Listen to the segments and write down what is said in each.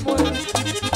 me muero.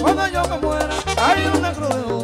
Cuando yo me muera. Hay una cruz de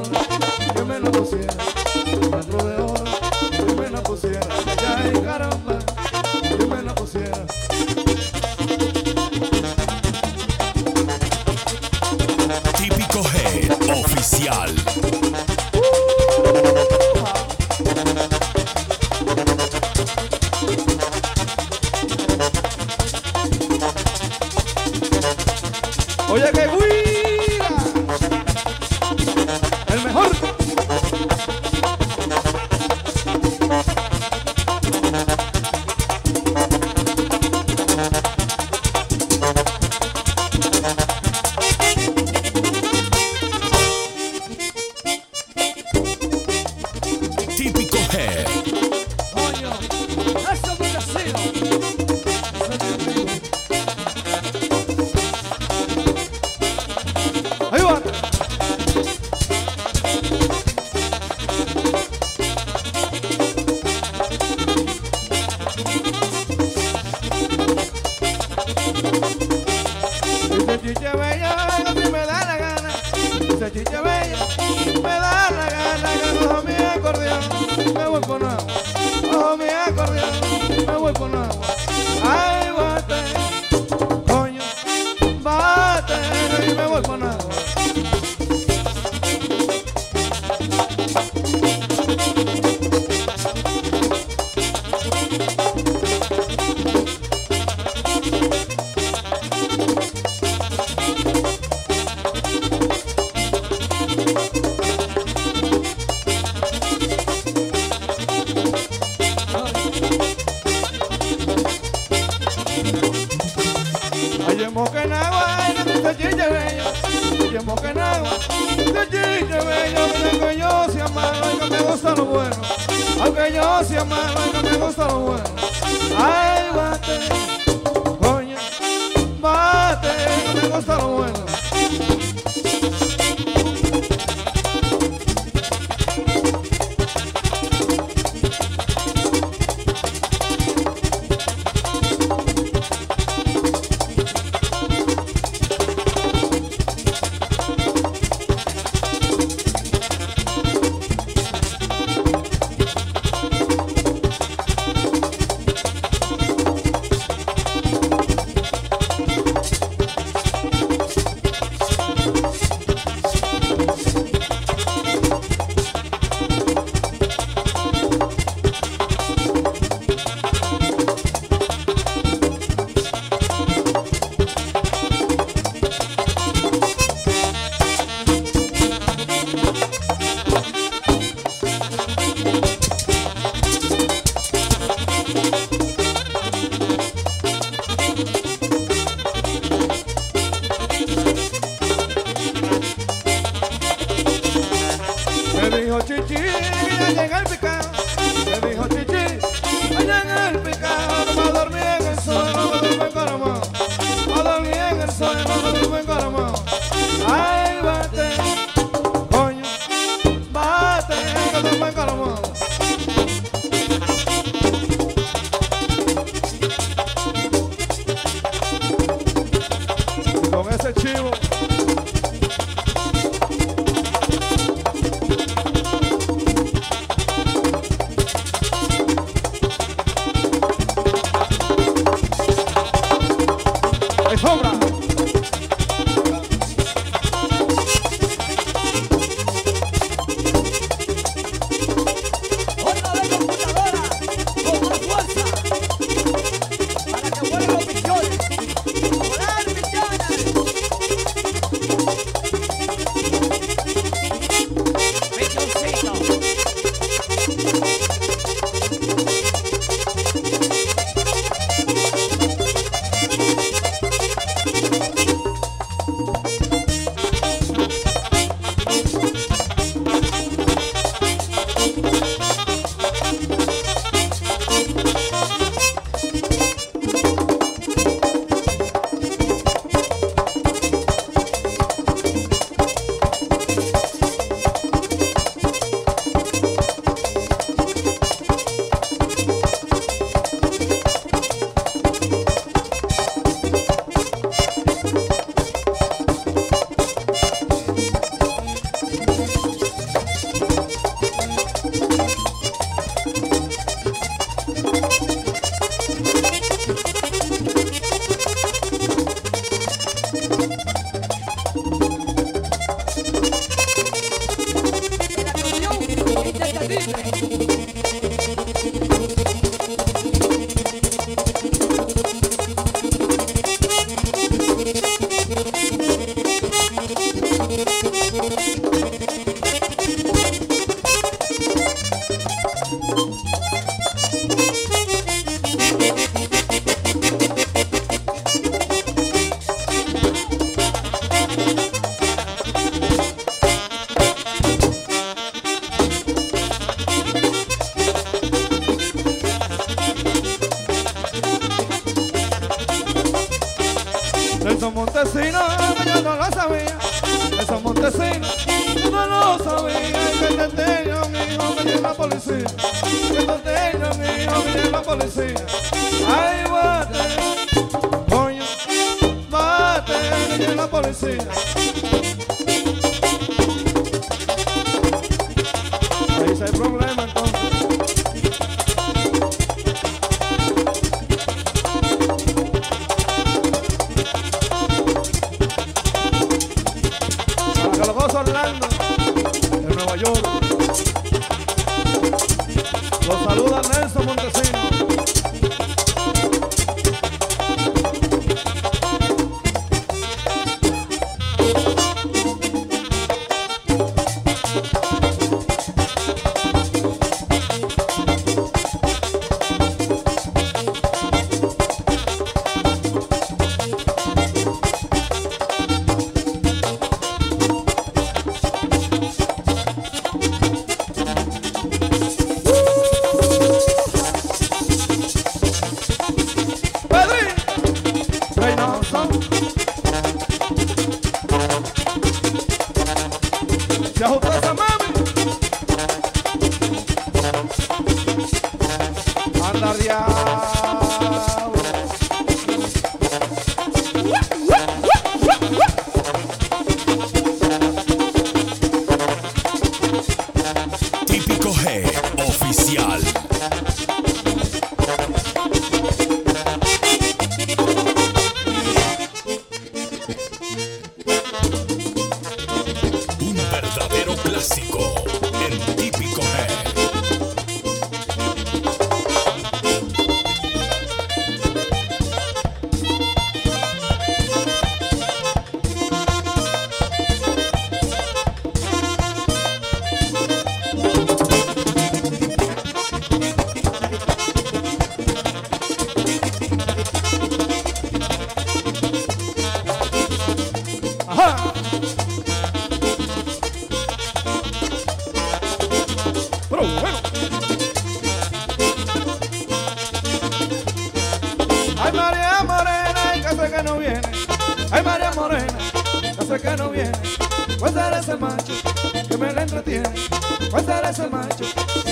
entretiene, ¿cuál ese macho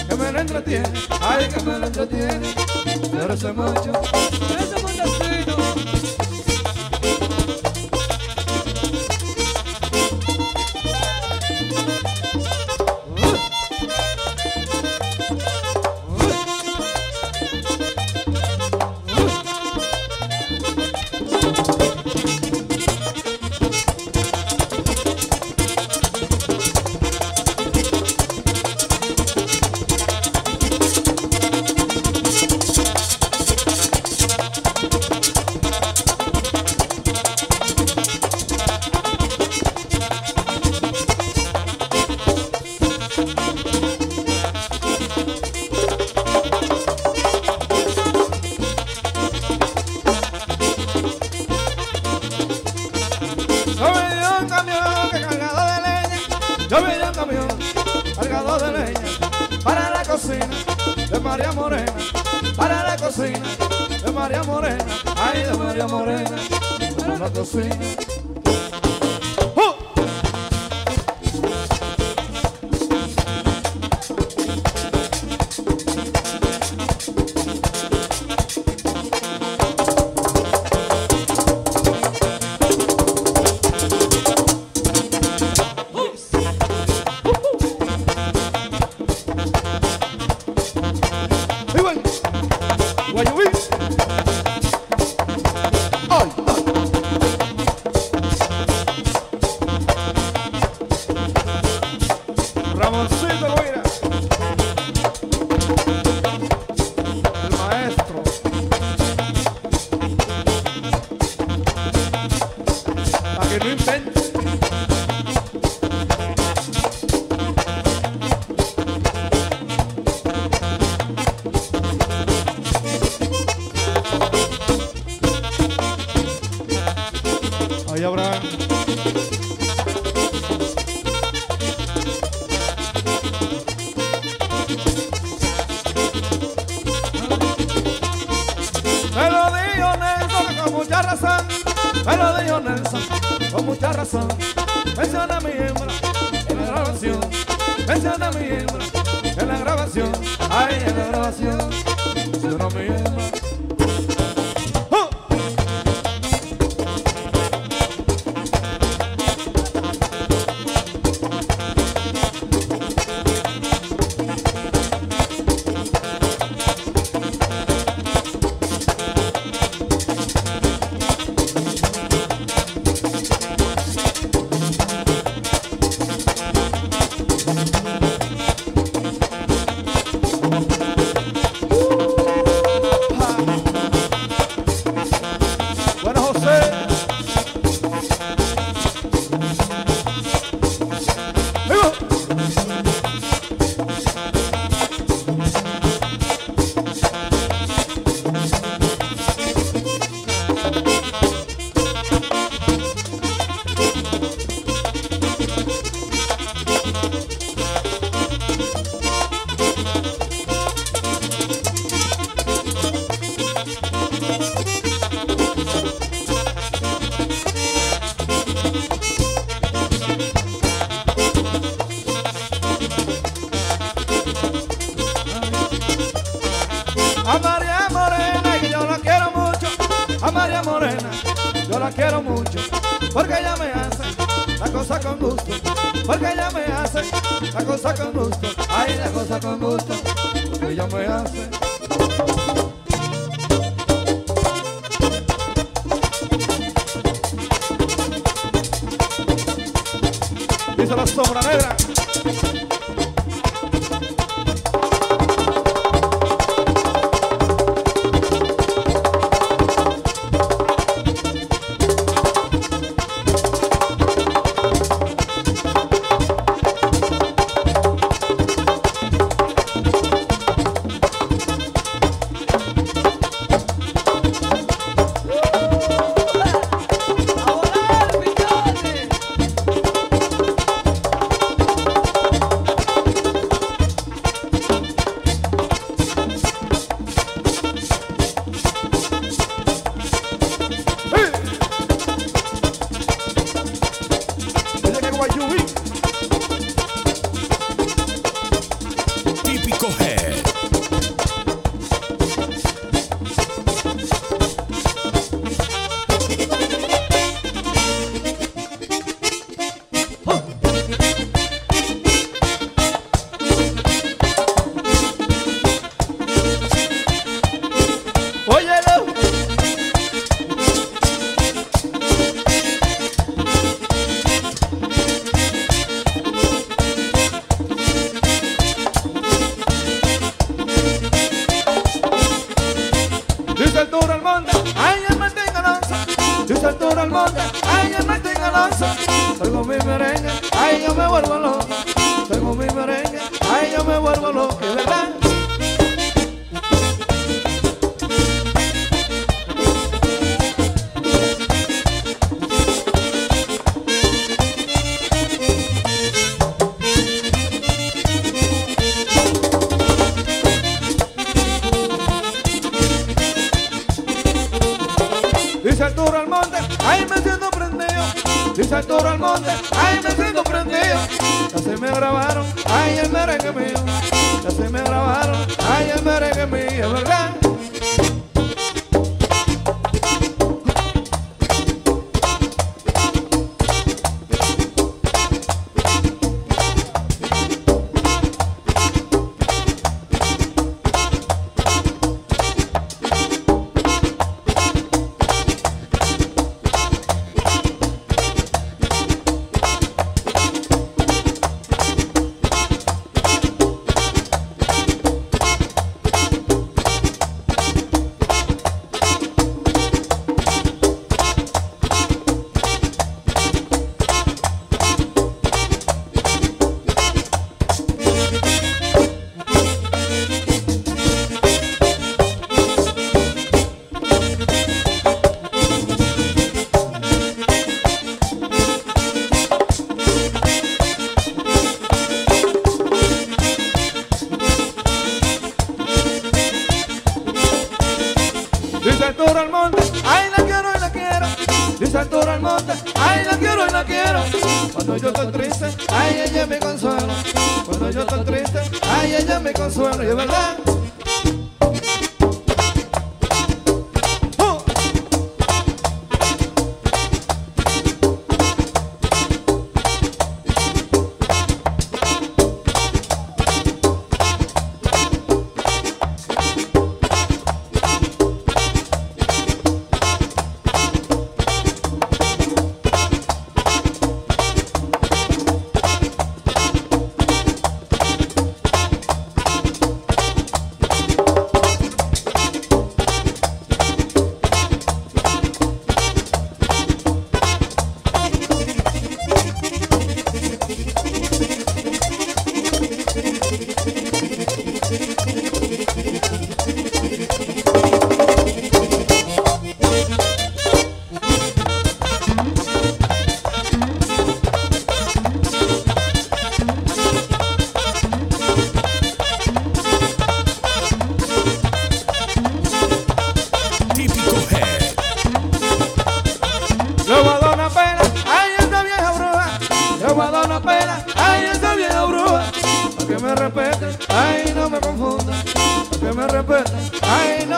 que me lo entretiene? Ay, que me lo entretiene, pero ese macho, macho. Ahí. Me lo dijo Nelson con mucha razón. Me lo dijo Nelson con mucha razón. Menciona a mi hembra en la grabación. Menciona a mi hembra en la grabación. Ay, en la grabación. Menciona a mi hembra.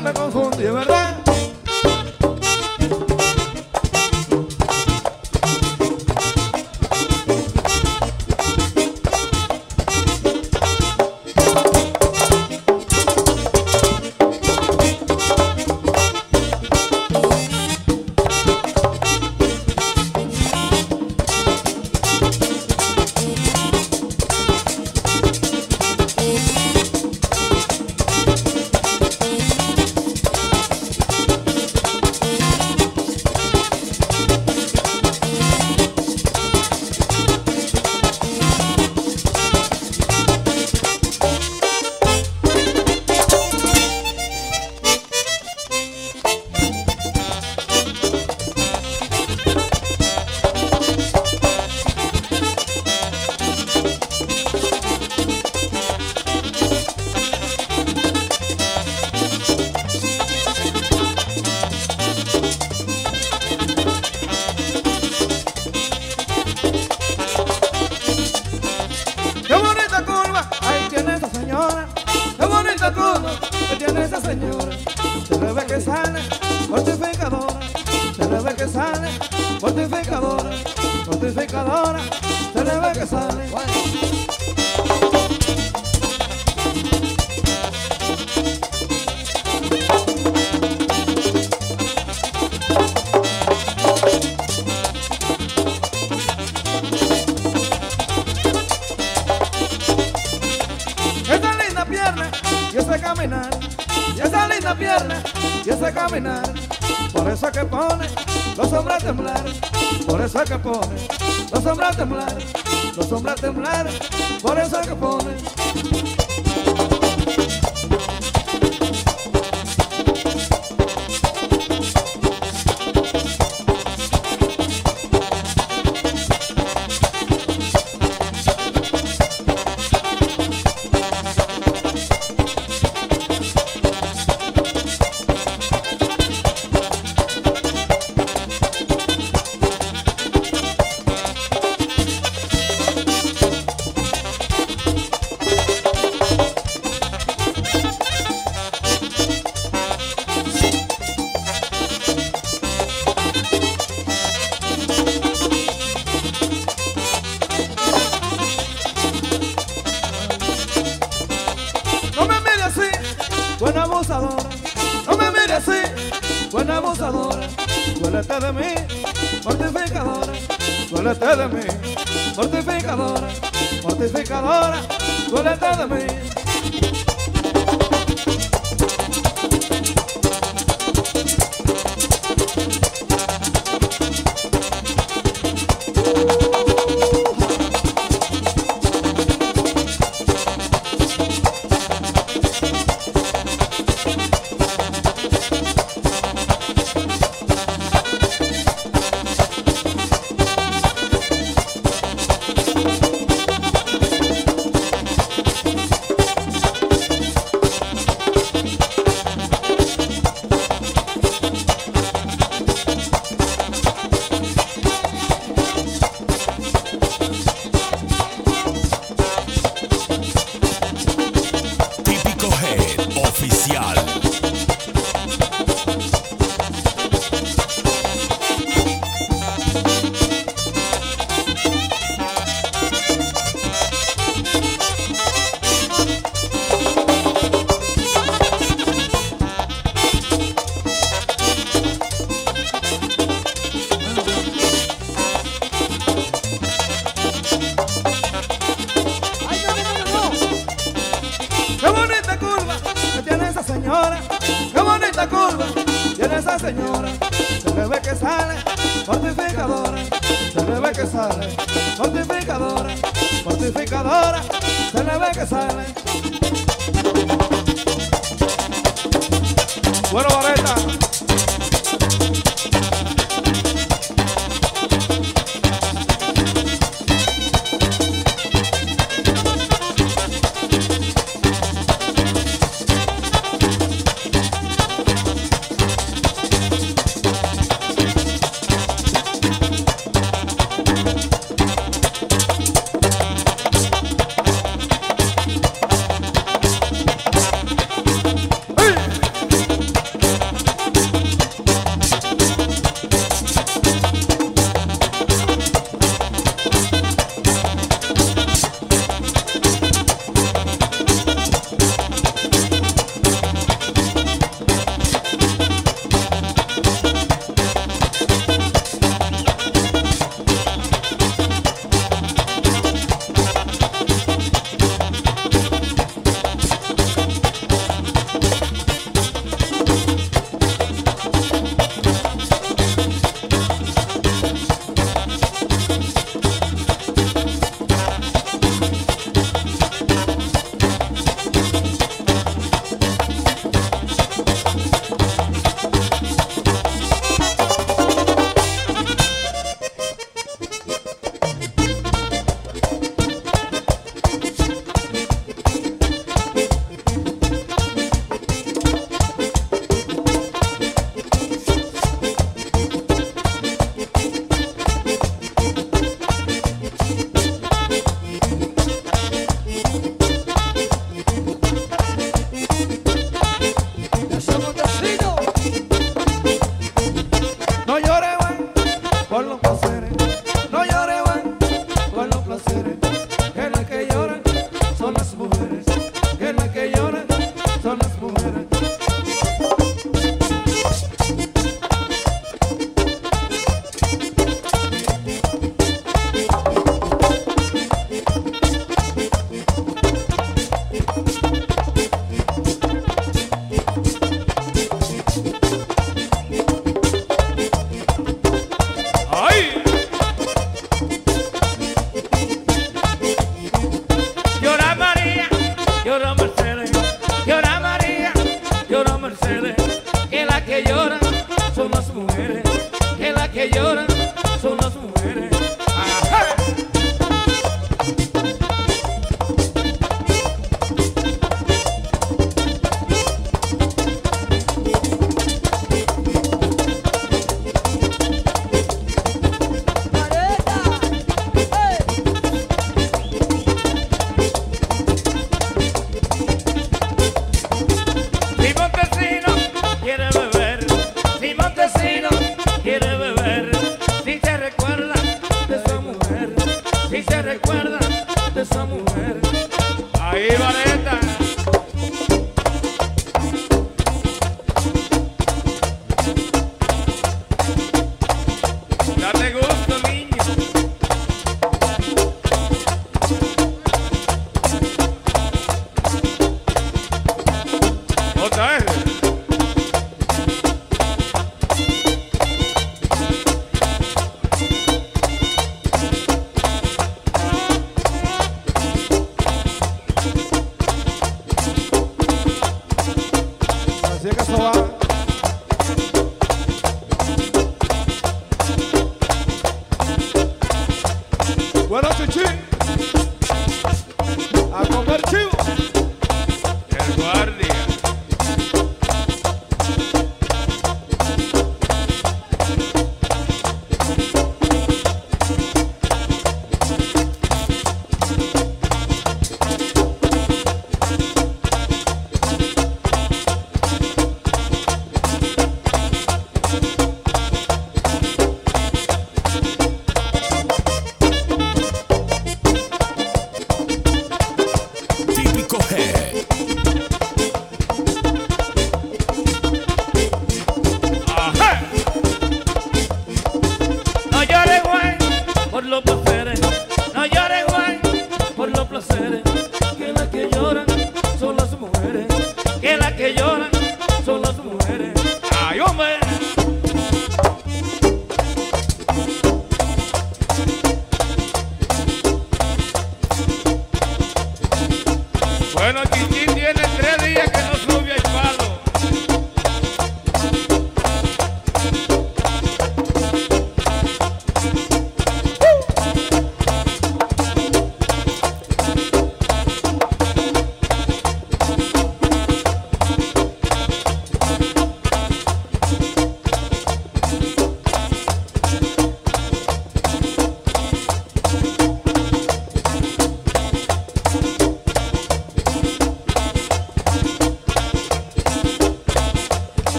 me confundí, ¿verdad? pone, los hombres a temblar, los hombres a temblar, por eso que pone. Que sale.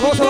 Para que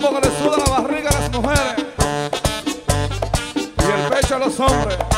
chamo que le suda la barriga a las mujeres y el pecho a los hombres.